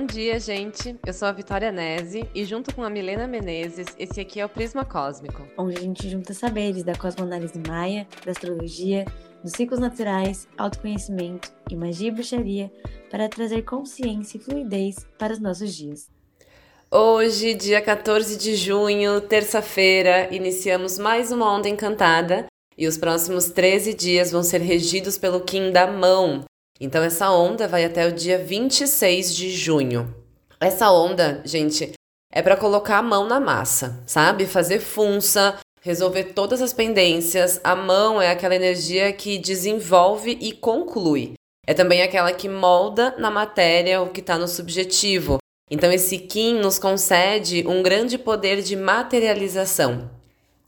Bom dia, gente. Eu sou a Vitória Nese e junto com a Milena Menezes, esse aqui é o Prisma Cósmico. Onde a gente junta saberes da cosmoanálise maia, da astrologia, dos ciclos naturais, autoconhecimento e magia e bruxaria para trazer consciência e fluidez para os nossos dias. Hoje, dia 14 de junho, terça-feira, iniciamos mais uma onda encantada e os próximos 13 dias vão ser regidos pelo Kim da Mão, então essa onda vai até o dia 26 de junho. Essa onda, gente, é para colocar a mão na massa, sabe? Fazer funça, resolver todas as pendências. A mão é aquela energia que desenvolve e conclui. É também aquela que molda na matéria o que está no subjetivo. Então, esse Kim nos concede um grande poder de materialização.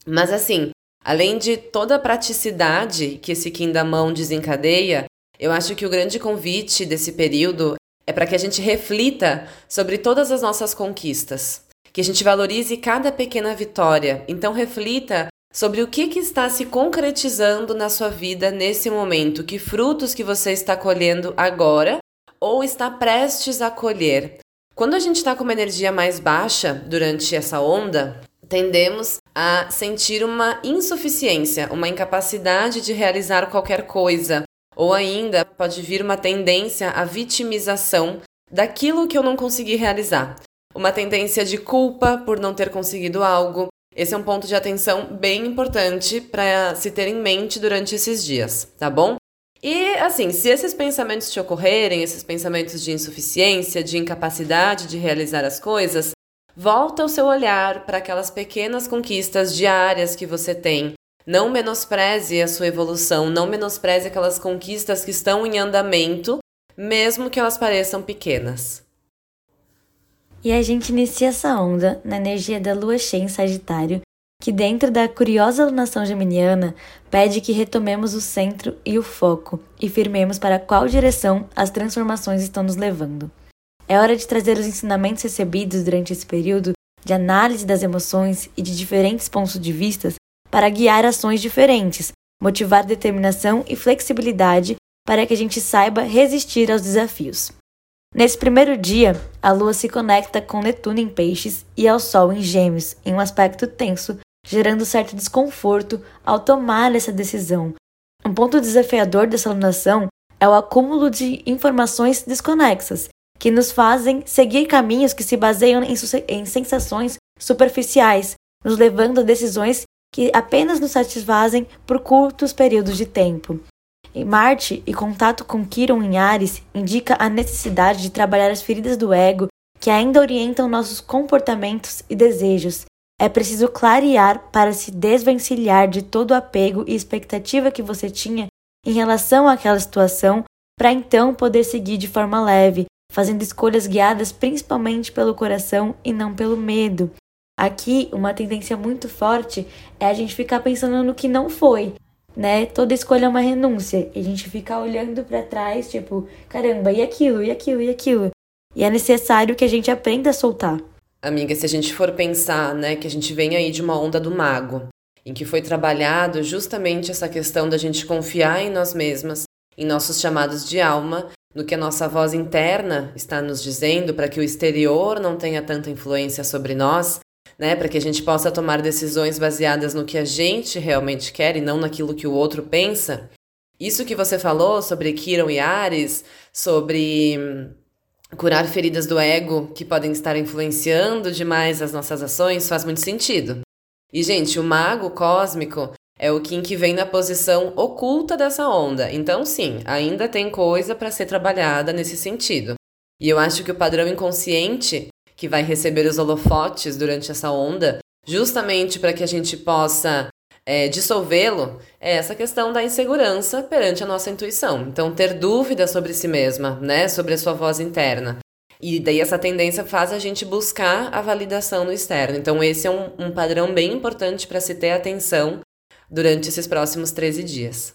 Mas, assim, além de toda a praticidade que esse Kim da mão desencadeia, eu acho que o grande convite desse período é para que a gente reflita sobre todas as nossas conquistas, que a gente valorize cada pequena vitória. Então reflita sobre o que, que está se concretizando na sua vida nesse momento, que frutos que você está colhendo agora ou está prestes a colher. Quando a gente está com uma energia mais baixa durante essa onda, tendemos a sentir uma insuficiência, uma incapacidade de realizar qualquer coisa, ou ainda pode vir uma tendência à vitimização daquilo que eu não consegui realizar. Uma tendência de culpa por não ter conseguido algo. Esse é um ponto de atenção bem importante para se ter em mente durante esses dias, tá bom? E assim, se esses pensamentos te ocorrerem, esses pensamentos de insuficiência, de incapacidade de realizar as coisas, volta o seu olhar para aquelas pequenas conquistas diárias que você tem, não menospreze a sua evolução, não menospreze aquelas conquistas que estão em andamento, mesmo que elas pareçam pequenas. E a gente inicia essa onda na energia da lua cheia em Sagitário, que dentro da curiosa alunação geminiana pede que retomemos o centro e o foco e firmemos para qual direção as transformações estão nos levando. É hora de trazer os ensinamentos recebidos durante esse período de análise das emoções e de diferentes pontos de vista para guiar ações diferentes, motivar determinação e flexibilidade para que a gente saiba resistir aos desafios. Nesse primeiro dia, a Lua se conecta com Netuno em Peixes e ao Sol em Gêmeos, em um aspecto tenso, gerando certo desconforto ao tomar essa decisão. Um ponto desafiador dessa alunação é o acúmulo de informações desconexas, que nos fazem seguir caminhos que se baseiam em, em sensações superficiais, nos levando a decisões que apenas nos satisfazem por curtos períodos de tempo. Em Marte e contato com Quiron em Ares indica a necessidade de trabalhar as feridas do ego que ainda orientam nossos comportamentos e desejos. É preciso clarear para se desvencilhar de todo o apego e expectativa que você tinha em relação àquela situação, para então poder seguir de forma leve, fazendo escolhas guiadas principalmente pelo coração e não pelo medo. Aqui, uma tendência muito forte é a gente ficar pensando no que não foi, né? Toda escolha é uma renúncia. E a gente fica olhando para trás, tipo, caramba, e aquilo, e aquilo, e aquilo. E é necessário que a gente aprenda a soltar. Amiga, se a gente for pensar, né, que a gente vem aí de uma onda do mago, em que foi trabalhado justamente essa questão da gente confiar em nós mesmas, em nossos chamados de alma, no que a nossa voz interna está nos dizendo, para que o exterior não tenha tanta influência sobre nós, né, para que a gente possa tomar decisões baseadas no que a gente realmente quer e não naquilo que o outro pensa. Isso que você falou sobre Kiron e Ares, sobre hum, curar feridas do ego que podem estar influenciando demais as nossas ações, faz muito sentido. E, gente, o mago cósmico é o Kim que vem na posição oculta dessa onda. Então, sim, ainda tem coisa para ser trabalhada nesse sentido. E eu acho que o padrão inconsciente que vai receber os holofotes durante essa onda, justamente para que a gente possa é, dissolvê-lo, é essa questão da insegurança perante a nossa intuição. Então, ter dúvida sobre si mesma, né, sobre a sua voz interna. E daí essa tendência faz a gente buscar a validação no externo. Então, esse é um, um padrão bem importante para se ter atenção durante esses próximos 13 dias.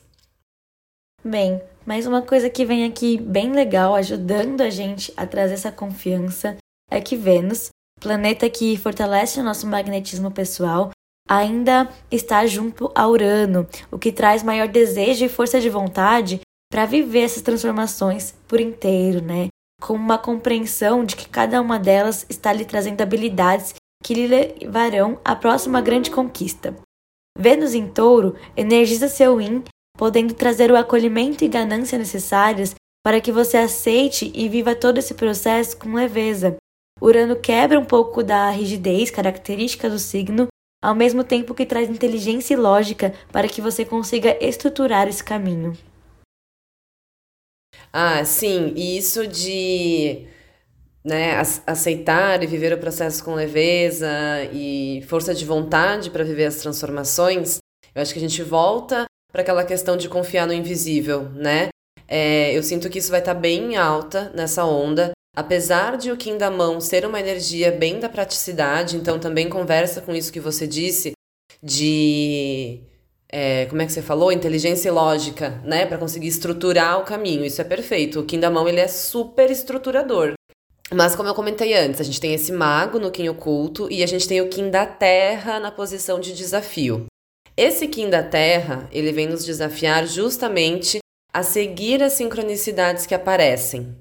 Bem, mais uma coisa que vem aqui bem legal, ajudando a gente a trazer essa confiança, é que Vênus, planeta que fortalece o nosso magnetismo pessoal, ainda está junto a Urano, o que traz maior desejo e força de vontade para viver essas transformações por inteiro, né? com uma compreensão de que cada uma delas está lhe trazendo habilidades que lhe levarão à próxima grande conquista. Vênus em touro energiza seu yin, podendo trazer o acolhimento e ganância necessárias para que você aceite e viva todo esse processo com leveza. Urano quebra um pouco da rigidez característica do signo, ao mesmo tempo que traz inteligência e lógica para que você consiga estruturar esse caminho. Ah, sim, e isso de né, aceitar e viver o processo com leveza e força de vontade para viver as transformações, eu acho que a gente volta para aquela questão de confiar no invisível, né? É, eu sinto que isso vai estar tá bem alta nessa onda, apesar de o Kim da mão ser uma energia bem da praticidade, então também conversa com isso que você disse de é, como é que você falou? Inteligência e lógica, né? Para conseguir estruturar o caminho. Isso é perfeito. O Kim da mão ele é super estruturador. Mas como eu comentei antes, a gente tem esse mago no Kim oculto e a gente tem o Kim da terra na posição de desafio. Esse Kim da terra, ele vem nos desafiar justamente a seguir as sincronicidades que aparecem.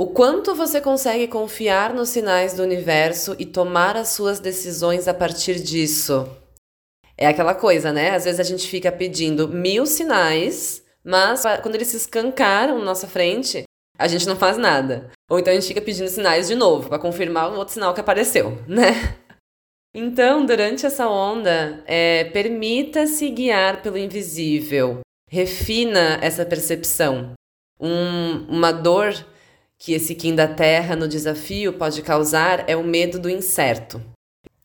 O quanto você consegue confiar nos sinais do universo e tomar as suas decisões a partir disso? É aquela coisa, né? Às vezes a gente fica pedindo mil sinais, mas quando eles se escancaram na nossa frente, a gente não faz nada. Ou então a gente fica pedindo sinais de novo, para confirmar o outro sinal que apareceu, né? Então, durante essa onda, é, permita-se guiar pelo invisível. Refina essa percepção. Um, uma dor que esse Kim da Terra no desafio pode causar é o medo do incerto.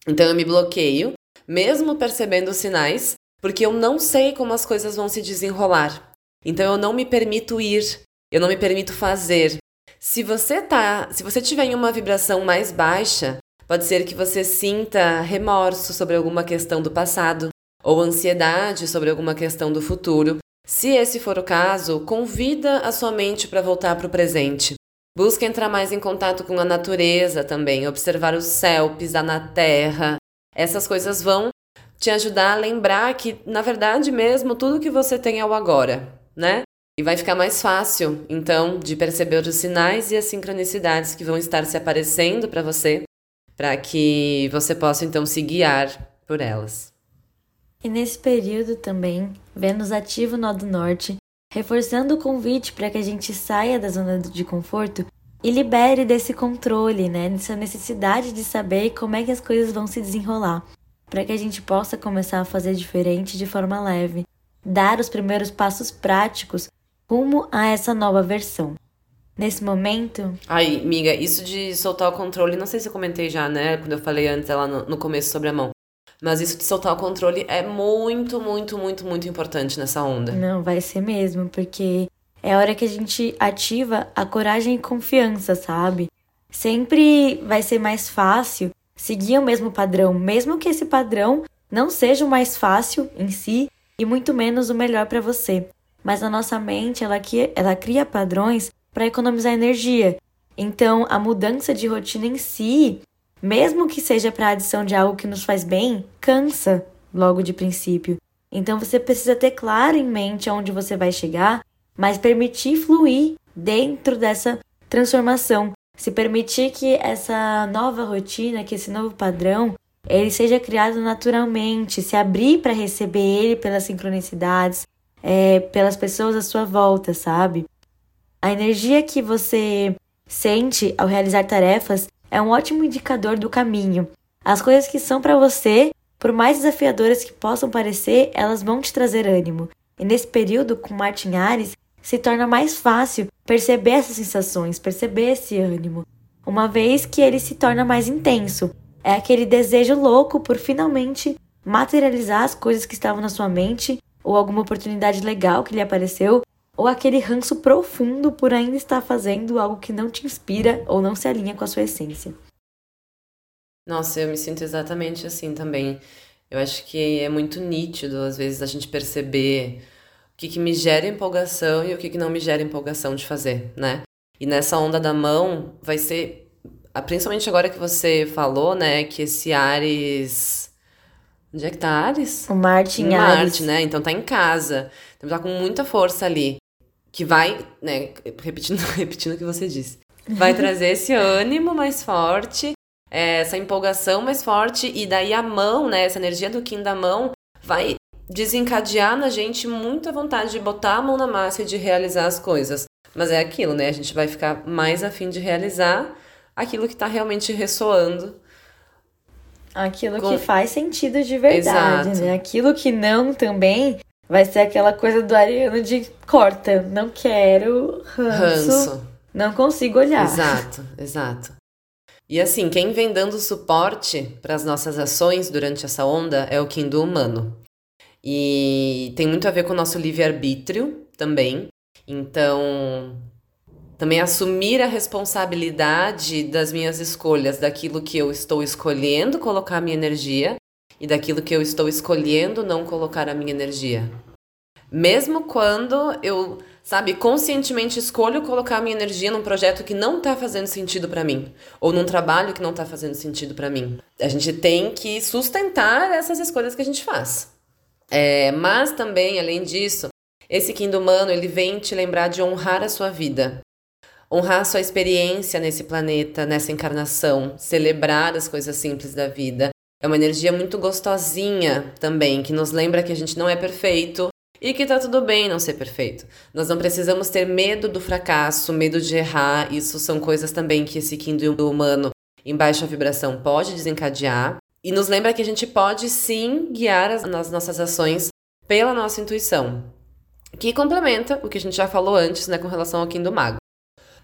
Então eu me bloqueio mesmo percebendo os sinais, porque eu não sei como as coisas vão se desenrolar. Então eu não me permito ir, eu não me permito fazer. Se você tá, se você tiver em uma vibração mais baixa, pode ser que você sinta remorso sobre alguma questão do passado ou ansiedade sobre alguma questão do futuro. Se esse for o caso, convida a sua mente para voltar para o presente. Busque entrar mais em contato com a natureza também, observar o céu, pisar na terra, essas coisas vão te ajudar a lembrar que, na verdade mesmo, tudo que você tem é o agora, né? E vai ficar mais fácil, então, de perceber os sinais e as sincronicidades que vão estar se aparecendo para você, para que você possa então se guiar por elas. E nesse período também, Vênus ativa o nó do norte, reforçando o convite para que a gente saia da zona de conforto e libere desse controle, né, dessa necessidade de saber como é que as coisas vão se desenrolar, para que a gente possa começar a fazer diferente de forma leve, dar os primeiros passos práticos rumo a essa nova versão. Nesse momento. Ai, amiga, isso de soltar o controle, não sei se eu comentei já, né? Quando eu falei antes lá no, no começo sobre a mão. Mas isso de soltar o controle é muito, muito, muito, muito importante nessa onda. Não, vai ser mesmo, porque é a hora que a gente ativa a coragem e confiança, sabe? Sempre vai ser mais fácil seguir o mesmo padrão, mesmo que esse padrão não seja o mais fácil em si e muito menos o melhor para você. Mas a nossa mente, ela, ela cria padrões para economizar energia. Então, a mudança de rotina em si, mesmo que seja para adição de algo que nos faz bem, cansa logo de princípio. Então, você precisa ter claro em mente aonde você vai chegar mas permitir fluir dentro dessa transformação, se permitir que essa nova rotina, que esse novo padrão, ele seja criado naturalmente, se abrir para receber ele pelas sincronicidades, é, pelas pessoas à sua volta, sabe? A energia que você sente ao realizar tarefas é um ótimo indicador do caminho. As coisas que são para você, por mais desafiadoras que possam parecer, elas vão te trazer ânimo. E nesse período, com Martin Ares, se torna mais fácil perceber essas sensações, perceber esse ânimo, uma vez que ele se torna mais intenso. É aquele desejo louco por finalmente materializar as coisas que estavam na sua mente, ou alguma oportunidade legal que lhe apareceu, ou aquele ranço profundo por ainda estar fazendo algo que não te inspira ou não se alinha com a sua essência. Nossa, eu me sinto exatamente assim também. Eu acho que é muito nítido, às vezes, a gente perceber o que, que me gera empolgação e o que, que não me gera empolgação de fazer, né? E nessa onda da mão vai ser, principalmente agora que você falou, né, que esse Ares. Onde é que tá Ares? O Marte em Marte, né? Então tá em casa. Então tá com muita força ali. Que vai, né, repetindo, repetindo o que você disse, vai trazer esse ânimo mais forte, é, essa empolgação mais forte, e daí a mão, né, essa energia do Kim da mão vai desencadear na gente muita vontade de botar a mão na massa e de realizar as coisas. Mas é aquilo, né? A gente vai ficar mais afim de realizar aquilo que está realmente ressoando. Aquilo com... que faz sentido de verdade, Exato. né? Aquilo que não também vai ser aquela coisa do Ariano de corta, não quero ranço, ranço. não consigo olhar. Exato, exato. E assim, quem vem dando suporte para as nossas ações durante essa onda é o Kim do humano. E tem muito a ver com o nosso livre-arbítrio também. Então, também assumir a responsabilidade das minhas escolhas, daquilo que eu estou escolhendo colocar a minha energia e daquilo que eu estou escolhendo não colocar a minha energia. Mesmo quando eu, sabe, conscientemente escolho colocar a minha energia num projeto que não está fazendo sentido para mim, ou num trabalho que não está fazendo sentido para mim. A gente tem que sustentar essas escolhas que a gente faz. É, mas também, além disso, esse quinto humano ele vem te lembrar de honrar a sua vida, honrar a sua experiência nesse planeta, nessa encarnação, celebrar as coisas simples da vida. É uma energia muito gostosinha também, que nos lembra que a gente não é perfeito e que tá tudo bem não ser perfeito. Nós não precisamos ter medo do fracasso, medo de errar. Isso são coisas também que esse quinto humano em baixa vibração pode desencadear. E nos lembra que a gente pode sim guiar as, as nossas ações pela nossa intuição, que complementa o que a gente já falou antes, né, com relação ao do Mago.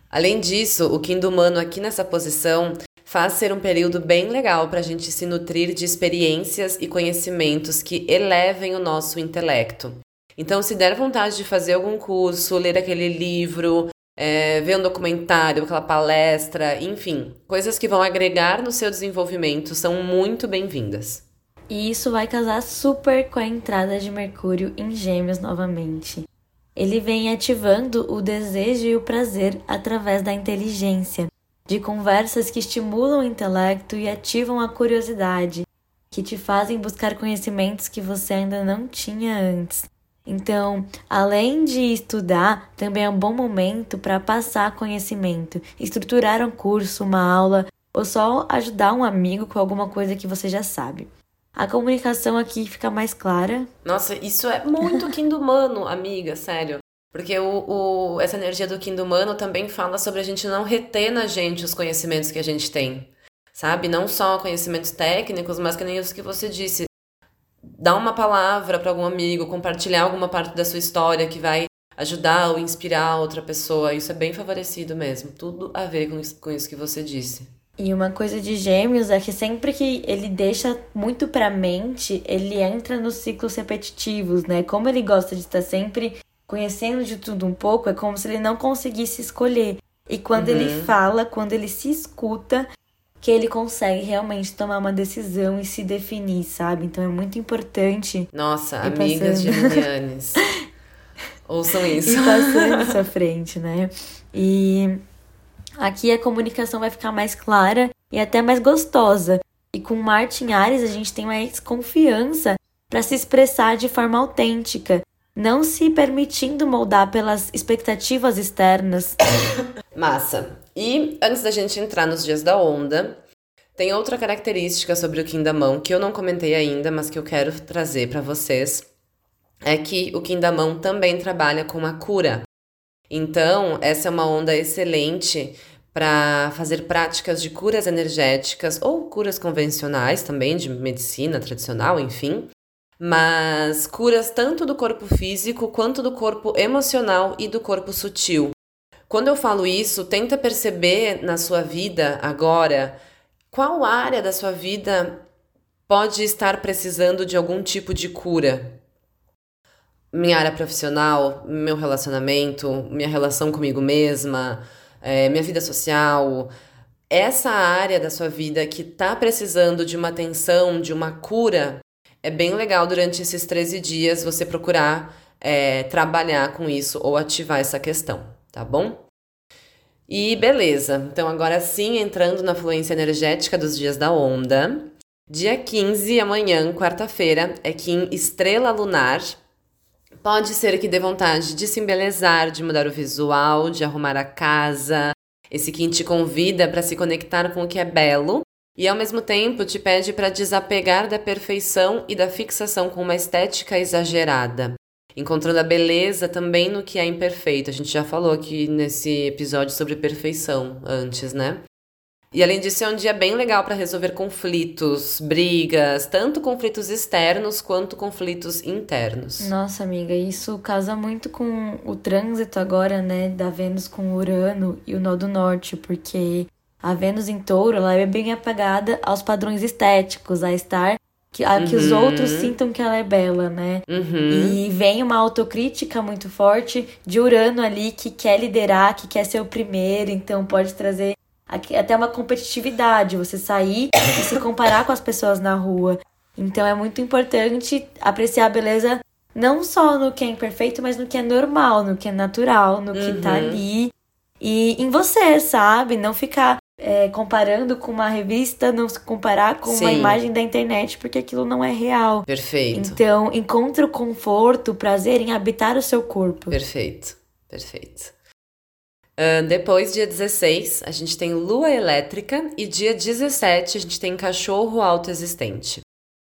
Além disso, o do Humano aqui nessa posição faz ser um período bem legal para a gente se nutrir de experiências e conhecimentos que elevem o nosso intelecto. Então, se der vontade de fazer algum curso, ler aquele livro, é, ver um documentário, aquela palestra, enfim, coisas que vão agregar no seu desenvolvimento são muito bem-vindas. E isso vai casar super com a entrada de Mercúrio em Gêmeos novamente. Ele vem ativando o desejo e o prazer através da inteligência, de conversas que estimulam o intelecto e ativam a curiosidade, que te fazem buscar conhecimentos que você ainda não tinha antes. Então, além de estudar, também é um bom momento para passar conhecimento, estruturar um curso, uma aula ou só ajudar um amigo com alguma coisa que você já sabe. A comunicação aqui fica mais clara. Nossa, isso é muito quindumano, amiga, sério. Porque o, o, essa energia do quindumano também fala sobre a gente não reter na gente os conhecimentos que a gente tem. Sabe? Não só conhecimentos técnicos, mas que nem os que você disse dar uma palavra para algum amigo, compartilhar alguma parte da sua história que vai ajudar ou inspirar outra pessoa. Isso é bem favorecido mesmo. Tudo a ver com isso, com isso que você disse. E uma coisa de gêmeos é que sempre que ele deixa muito pra mente, ele entra nos ciclos repetitivos, né? Como ele gosta de estar sempre conhecendo de tudo um pouco, é como se ele não conseguisse escolher. E quando uhum. ele fala, quando ele se escuta, que ele consegue realmente tomar uma decisão e se definir, sabe? Então é muito importante. Nossa, amigas de geminianes. Ouçam isso. E passando isso à frente, né? E aqui a comunicação vai ficar mais clara e até mais gostosa. E com Martin Ares a gente tem mais confiança para se expressar de forma autêntica, não se permitindo moldar pelas expectativas externas. Massa. E antes da gente entrar nos dias da onda, tem outra característica sobre o Kim da Mão que eu não comentei ainda, mas que eu quero trazer para vocês. É que o Kim da Mão também trabalha com a cura. Então, essa é uma onda excelente para fazer práticas de curas energéticas ou curas convencionais também, de medicina tradicional, enfim. Mas curas tanto do corpo físico quanto do corpo emocional e do corpo sutil. Quando eu falo isso, tenta perceber na sua vida agora qual área da sua vida pode estar precisando de algum tipo de cura. Minha área profissional, meu relacionamento, minha relação comigo mesma, é, minha vida social. Essa área da sua vida que está precisando de uma atenção, de uma cura, é bem legal durante esses 13 dias você procurar é, trabalhar com isso ou ativar essa questão tá bom? E beleza, então agora sim, entrando na fluência energética dos dias da onda. Dia 15, amanhã, quarta-feira, é Kim Estrela Lunar, Pode ser que dê vontade de se embelezar, de mudar o visual, de arrumar a casa. Esse Kim te convida para se conectar com o que é belo e ao mesmo tempo te pede para desapegar da perfeição e da fixação com uma estética exagerada, encontrando a beleza também no que é imperfeito. A gente já falou aqui nesse episódio sobre perfeição antes, né? E além disso, é um dia bem legal para resolver conflitos, brigas, tanto conflitos externos quanto conflitos internos. Nossa, amiga, isso casa muito com o trânsito agora, né, da Vênus com Urano e o Nó do Norte, porque a Vênus em Touro, ela é bem apagada aos padrões estéticos, a estar que, a que os uhum. outros sintam que ela é bela, né? Uhum. E vem uma autocrítica muito forte de Urano ali que quer liderar, que quer ser o primeiro, então pode trazer até uma competitividade, você sair e se comparar com as pessoas na rua. Então é muito importante apreciar a beleza não só no que é imperfeito, mas no que é normal, no que é natural, no que tá uhum. tá ali. E em você, sabe? Não ficar é, comparando com uma revista, não se comparar com Sim. uma imagem da internet, porque aquilo não é real. Perfeito. Então, encontre o conforto, o prazer em habitar o seu corpo. Perfeito, perfeito. Uh, depois, dia 16, a gente tem lua elétrica e dia 17 a gente tem cachorro autoexistente.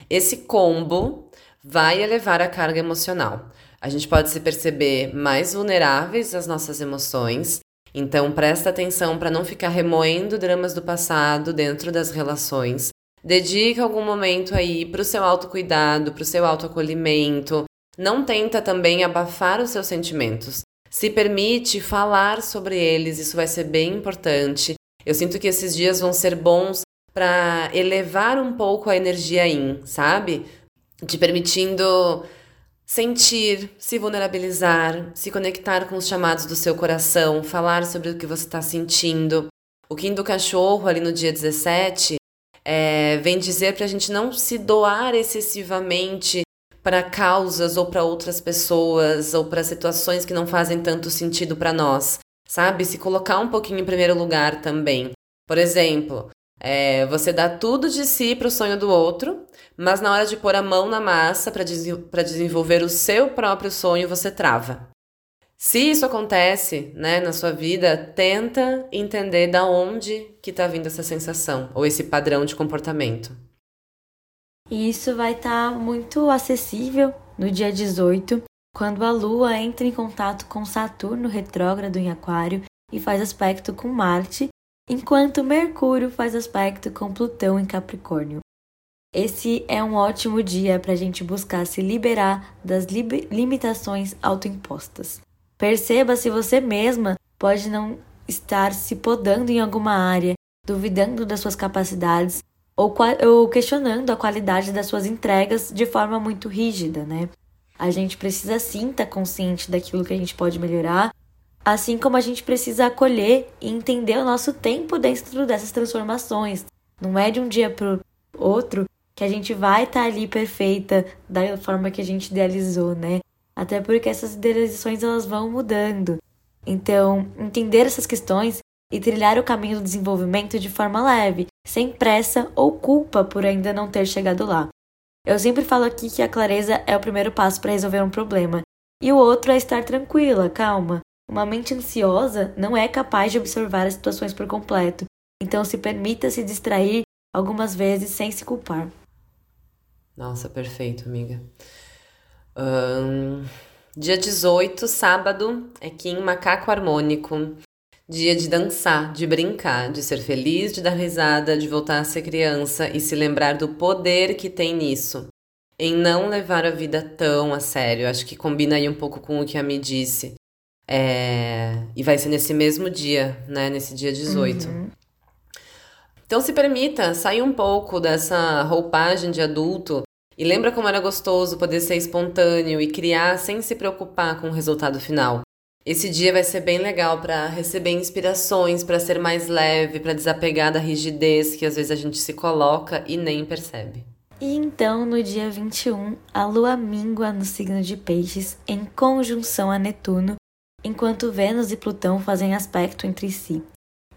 Esse combo vai elevar a carga emocional. A gente pode se perceber mais vulneráveis às nossas emoções, então presta atenção para não ficar remoendo dramas do passado dentro das relações. Dedica algum momento aí para o seu autocuidado, para o seu autoacolhimento. Não tenta também abafar os seus sentimentos. Se permite falar sobre eles, isso vai ser bem importante. Eu sinto que esses dias vão ser bons para elevar um pouco a energia in, sabe? Te permitindo sentir, se vulnerabilizar, se conectar com os chamados do seu coração, falar sobre o que você está sentindo. O Kim do Cachorro, ali no dia 17, é, vem dizer para a gente não se doar excessivamente para causas ou para outras pessoas ou para situações que não fazem tanto sentido para nós, sabe? Se colocar um pouquinho em primeiro lugar também. Por exemplo, é, você dá tudo de si para o sonho do outro, mas na hora de pôr a mão na massa para des desenvolver o seu próprio sonho, você trava. Se isso acontece, né, na sua vida, tenta entender da onde que está vindo essa sensação ou esse padrão de comportamento. E isso vai estar tá muito acessível no dia 18, quando a Lua entra em contato com Saturno retrógrado em Aquário e faz aspecto com Marte, enquanto Mercúrio faz aspecto com Plutão em Capricórnio. Esse é um ótimo dia para a gente buscar se liberar das li limitações autoimpostas. Perceba se você mesma pode não estar se podando em alguma área, duvidando das suas capacidades ou, ou questionando a qualidade das suas entregas de forma muito rígida, né? A gente precisa sim estar tá consciente daquilo que a gente pode melhorar, assim como a gente precisa acolher e entender o nosso tempo dentro dessas transformações. Não é de um dia para outro que a gente vai estar tá ali perfeita da forma que a gente idealizou, né? Até porque essas idealizações elas vão mudando. Então, entender essas questões e trilhar o caminho do desenvolvimento de forma leve, sem pressa ou culpa por ainda não ter chegado lá. Eu sempre falo aqui que a clareza é o primeiro passo para resolver um problema, e o outro é estar tranquila, calma. Uma mente ansiosa não é capaz de observar as situações por completo, então se permita se distrair algumas vezes sem se culpar. Nossa, perfeito, amiga. Um, dia 18, sábado, é Kim Macaco Harmônico. Dia de dançar, de brincar, de ser feliz, de dar risada, de voltar a ser criança e se lembrar do poder que tem nisso. Em não levar a vida tão a sério. Acho que combina aí um pouco com o que a Mi disse. É... E vai ser nesse mesmo dia, né? Nesse dia 18. Uhum. Então se permita sair um pouco dessa roupagem de adulto e lembra como era gostoso poder ser espontâneo e criar sem se preocupar com o resultado final. Esse dia vai ser bem legal para receber inspirações, para ser mais leve, para desapegar da rigidez que às vezes a gente se coloca e nem percebe. E então, no dia 21, a lua mingua no signo de Peixes em conjunção a Netuno, enquanto Vênus e Plutão fazem aspecto entre si.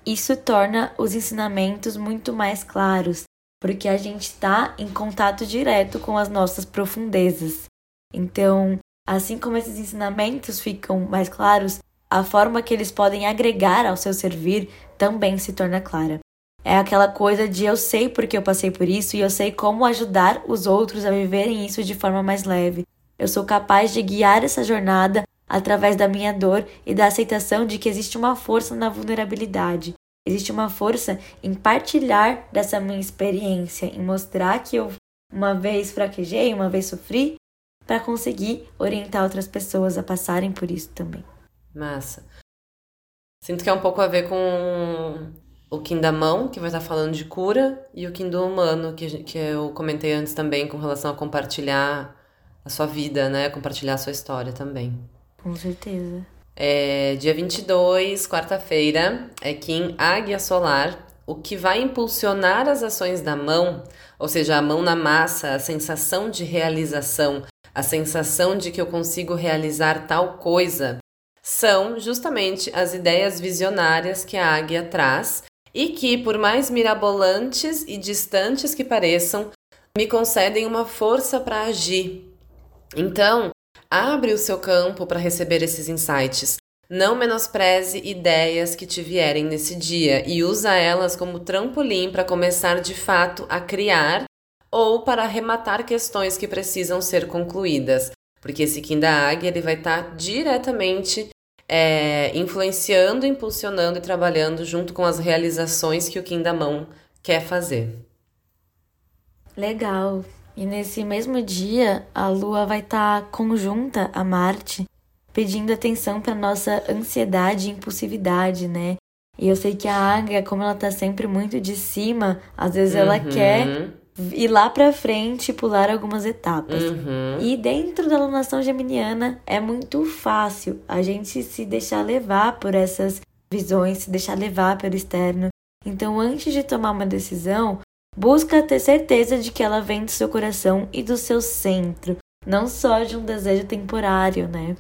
Isso torna os ensinamentos muito mais claros, porque a gente está em contato direto com as nossas profundezas. Então, Assim como esses ensinamentos ficam mais claros, a forma que eles podem agregar ao seu servir também se torna clara. É aquela coisa de eu sei porque eu passei por isso e eu sei como ajudar os outros a viverem isso de forma mais leve. Eu sou capaz de guiar essa jornada através da minha dor e da aceitação de que existe uma força na vulnerabilidade. Existe uma força em partilhar dessa minha experiência, em mostrar que eu uma vez fraquejei, uma vez sofri, para conseguir orientar outras pessoas a passarem por isso também. Massa. Sinto que é um pouco a ver com o Kim da mão, que vai estar falando de cura, e o Kim do humano, que, que eu comentei antes também com relação a compartilhar a sua vida, né? Compartilhar a sua história também. Com certeza. É, dia 22, quarta-feira, é Kim Águia Solar, o que vai impulsionar as ações da mão, ou seja, a mão na massa, a sensação de realização, a sensação de que eu consigo realizar tal coisa, são justamente as ideias visionárias que a águia traz e que, por mais mirabolantes e distantes que pareçam, me concedem uma força para agir. Então, abre o seu campo para receber esses insights. Não menospreze ideias que te vierem nesse dia e usa elas como trampolim para começar de fato a criar ou para arrematar questões que precisam ser concluídas. Porque esse Kim da Águia ele vai estar tá diretamente é, influenciando, impulsionando e trabalhando junto com as realizações que o Kim da Mão quer fazer. Legal. E nesse mesmo dia, a Lua vai estar tá conjunta a Marte, pedindo atenção para nossa ansiedade e impulsividade, né? E eu sei que a Águia, como ela tá sempre muito de cima, às vezes ela uhum. quer ir lá para frente e pular algumas etapas. Uhum. E dentro da alunação geminiana é muito fácil a gente se deixar levar por essas visões, se deixar levar pelo externo. Então, antes de tomar uma decisão, busca ter certeza de que ela vem do seu coração e do seu centro, não só de um desejo temporário, né?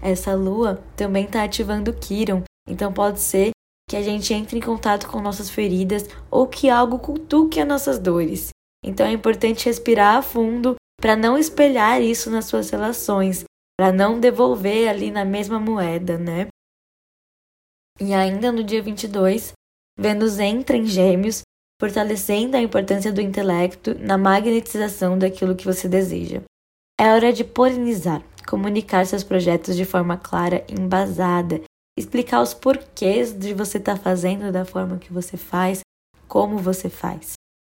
Essa lua também está ativando Kiron, então pode ser que a gente entre em contato com nossas feridas ou que algo cutuque as nossas dores. Então é importante respirar a fundo para não espelhar isso nas suas relações, para não devolver ali na mesma moeda, né? E ainda no dia 22, Vênus entra em Gêmeos, fortalecendo a importância do intelecto na magnetização daquilo que você deseja. É hora de polinizar, comunicar seus projetos de forma clara e embasada, explicar os porquês de você estar tá fazendo da forma que você faz, como você faz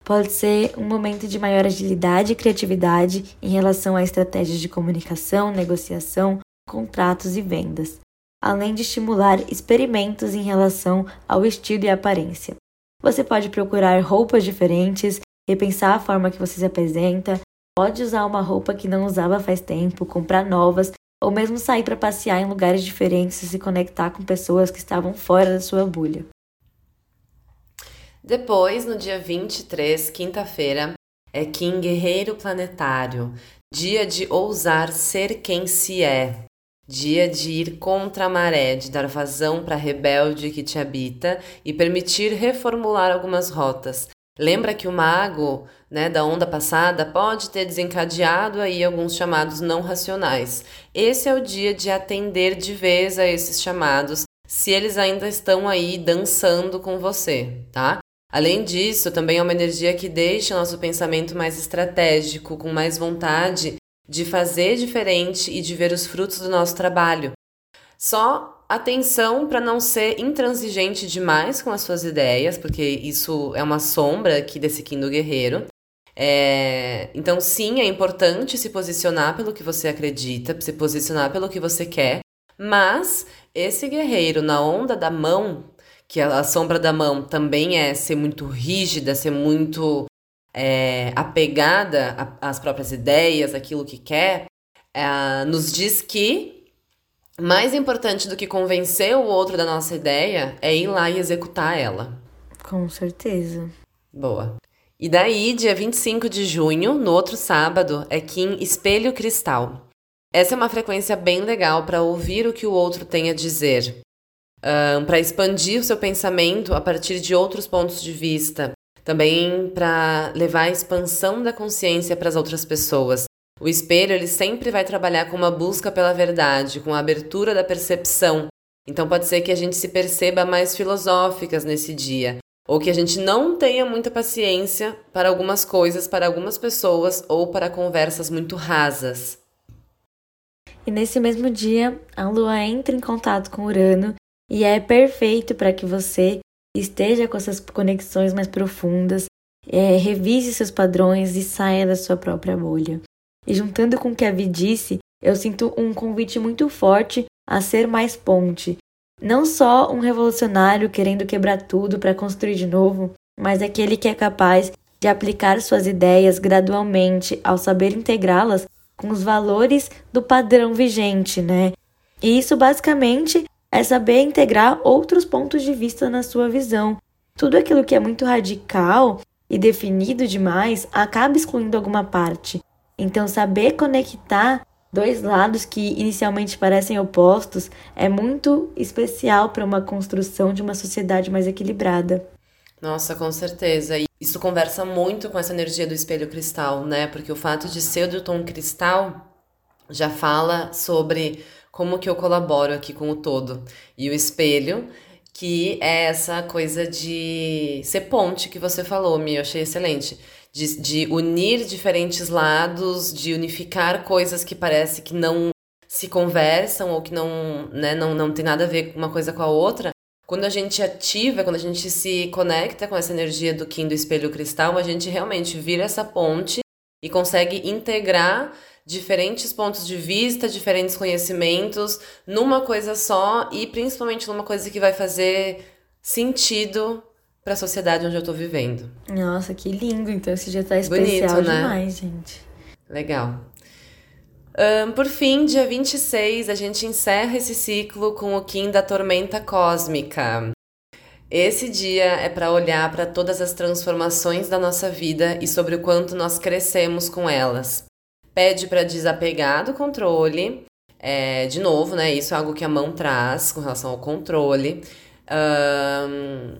pode ser um momento de maior agilidade e criatividade em relação a estratégias de comunicação, negociação, contratos e vendas, além de estimular experimentos em relação ao estilo e aparência. Você pode procurar roupas diferentes, repensar a forma que você se apresenta, pode usar uma roupa que não usava faz tempo, comprar novas ou mesmo sair para passear em lugares diferentes e se conectar com pessoas que estavam fora da sua bolha. Depois, no dia 23, quinta-feira, é Kim Guerreiro Planetário, dia de ousar ser quem se é, dia de ir contra a maré, de dar vazão para a rebelde que te habita e permitir reformular algumas rotas. Lembra que o mago, né, da onda passada pode ter desencadeado aí alguns chamados não racionais. Esse é o dia de atender de vez a esses chamados, se eles ainda estão aí dançando com você, tá? Além disso, também é uma energia que deixa o nosso pensamento mais estratégico, com mais vontade de fazer diferente e de ver os frutos do nosso trabalho. Só atenção para não ser intransigente demais com as suas ideias, porque isso é uma sombra aqui desse do Guerreiro. É... Então, sim, é importante se posicionar pelo que você acredita, se posicionar pelo que você quer, mas esse guerreiro na onda da mão que a sombra da mão também é ser muito rígida, ser muito é, apegada às próprias ideias, aquilo que quer, é, nos diz que mais importante do que convencer o outro da nossa ideia é ir lá e executar ela. Com certeza. Boa. E daí, dia 25 de junho, no outro sábado, é Kim Espelho Cristal. Essa é uma frequência bem legal para ouvir o que o outro tem a dizer um, para expandir o seu pensamento a partir de outros pontos de vista, também para levar a expansão da consciência para as outras pessoas. O espelho ele sempre vai trabalhar com uma busca pela verdade, com a abertura da percepção. Então pode ser que a gente se perceba mais filosóficas nesse dia, ou que a gente não tenha muita paciência para algumas coisas, para algumas pessoas ou para conversas muito rasas. E nesse mesmo dia, a lua entra em contato com Urano e é perfeito para que você esteja com essas conexões mais profundas, é, revise seus padrões e saia da sua própria bolha. E juntando com o que a Vi disse, eu sinto um convite muito forte a ser mais ponte. Não só um revolucionário querendo quebrar tudo para construir de novo, mas aquele que é capaz de aplicar suas ideias gradualmente ao saber integrá-las com os valores do padrão vigente, né? E isso basicamente é saber integrar outros pontos de vista na sua visão. Tudo aquilo que é muito radical e definido demais acaba excluindo alguma parte. Então, saber conectar dois lados que inicialmente parecem opostos é muito especial para uma construção de uma sociedade mais equilibrada. Nossa, com certeza. E isso conversa muito com essa energia do espelho cristal, né? Porque o fato de ser do tom cristal já fala sobre como que eu colaboro aqui com o todo. E o espelho, que é essa coisa de ser ponte que você falou, Mi, eu achei excelente de, de unir diferentes lados, de unificar coisas que parece que não se conversam ou que não, né, não, não tem nada a ver uma coisa com a outra. Quando a gente ativa, quando a gente se conecta com essa energia do Kim do espelho cristal, a gente realmente vira essa ponte e consegue integrar diferentes pontos de vista, diferentes conhecimentos numa coisa só e principalmente numa coisa que vai fazer sentido para a sociedade onde eu tô vivendo. Nossa, que lindo! Então esse dia tá especial Bonito, né? demais, gente. Legal. Um, por fim, dia 26, a gente encerra esse ciclo com o Kim da Tormenta Cósmica. Esse dia é para olhar para todas as transformações da nossa vida e sobre o quanto nós crescemos com elas. Pede para desapegar do controle. É, de novo, né? Isso é algo que a mão traz com relação ao controle. Um,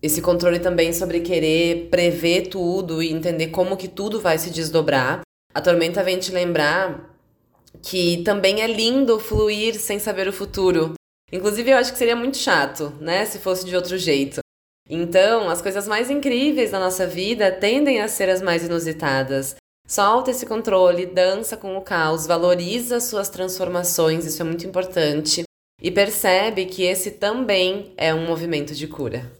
esse controle também sobre querer prever tudo e entender como que tudo vai se desdobrar. A tormenta vem te lembrar que também é lindo fluir sem saber o futuro. Inclusive, eu acho que seria muito chato, né, se fosse de outro jeito. Então, as coisas mais incríveis da nossa vida tendem a ser as mais inusitadas. Solta esse controle, dança com o caos, valoriza suas transformações, isso é muito importante. E percebe que esse também é um movimento de cura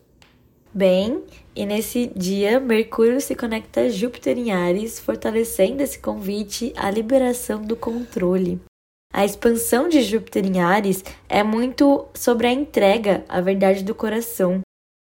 bem, e nesse dia Mercúrio se conecta a Júpiter em Ares, fortalecendo esse convite à liberação do controle. A expansão de Júpiter em Ares é muito sobre a entrega à verdade do coração.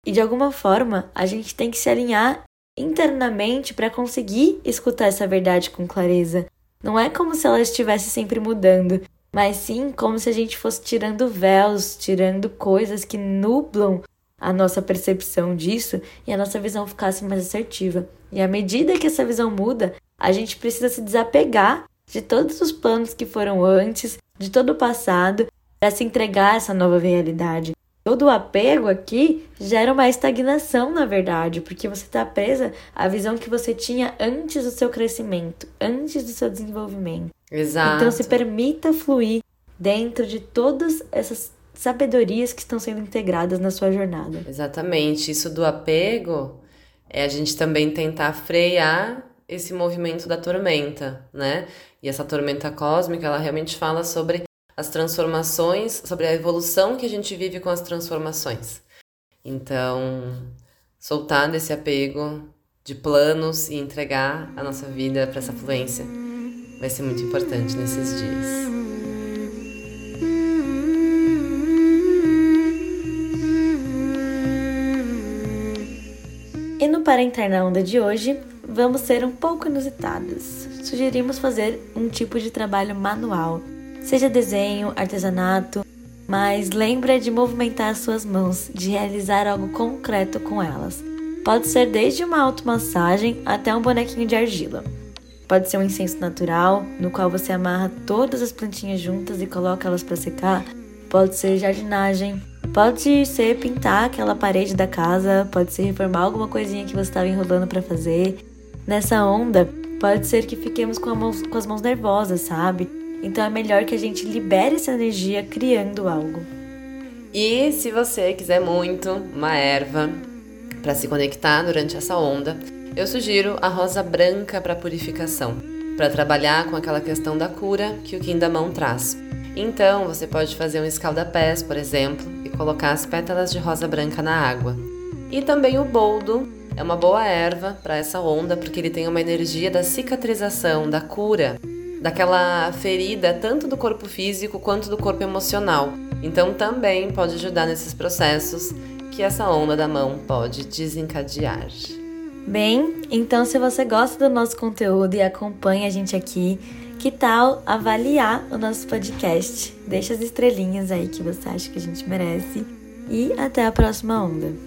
E de alguma forma, a gente tem que se alinhar internamente para conseguir escutar essa verdade com clareza. Não é como se ela estivesse sempre mudando, mas sim como se a gente fosse tirando véus, tirando coisas que nublam a nossa percepção disso e a nossa visão ficasse mais assertiva. E à medida que essa visão muda, a gente precisa se desapegar de todos os planos que foram antes, de todo o passado, para se entregar a essa nova realidade. Todo o apego aqui gera uma estagnação, na verdade, porque você está presa à visão que você tinha antes do seu crescimento, antes do seu desenvolvimento. Exato. Então se permita fluir dentro de todas essas sabedorias que estão sendo integradas na sua jornada. Exatamente. Isso do apego é a gente também tentar frear esse movimento da tormenta, né? E essa tormenta cósmica, ela realmente fala sobre as transformações, sobre a evolução que a gente vive com as transformações. Então, soltar desse apego de planos e entregar a nossa vida para essa fluência vai ser muito importante nesses dias. E no Para Entrar na Onda de hoje, vamos ser um pouco inusitados. Sugerimos fazer um tipo de trabalho manual, seja desenho, artesanato, mas lembra de movimentar as suas mãos, de realizar algo concreto com elas. Pode ser desde uma automassagem até um bonequinho de argila. Pode ser um incenso natural, no qual você amarra todas as plantinhas juntas e coloca elas para secar. Pode ser jardinagem, Pode ser pintar aquela parede da casa, pode ser reformar alguma coisinha que você estava enrolando para fazer. Nessa onda, pode ser que fiquemos com, mão, com as mãos nervosas, sabe? Então é melhor que a gente libere essa energia criando algo. E se você quiser muito uma erva para se conectar durante essa onda, eu sugiro a rosa branca para purificação, para trabalhar com aquela questão da cura que o Kindamão traz. Então, você pode fazer um escaldapés, por exemplo, e colocar as pétalas de rosa branca na água. E também o boldo é uma boa erva para essa onda, porque ele tem uma energia da cicatrização, da cura, daquela ferida tanto do corpo físico quanto do corpo emocional. Então também pode ajudar nesses processos que essa onda da mão pode desencadear. Bem, então se você gosta do nosso conteúdo e acompanha a gente aqui, que tal avaliar o nosso podcast? Deixa as estrelinhas aí que você acha que a gente merece. E até a próxima onda.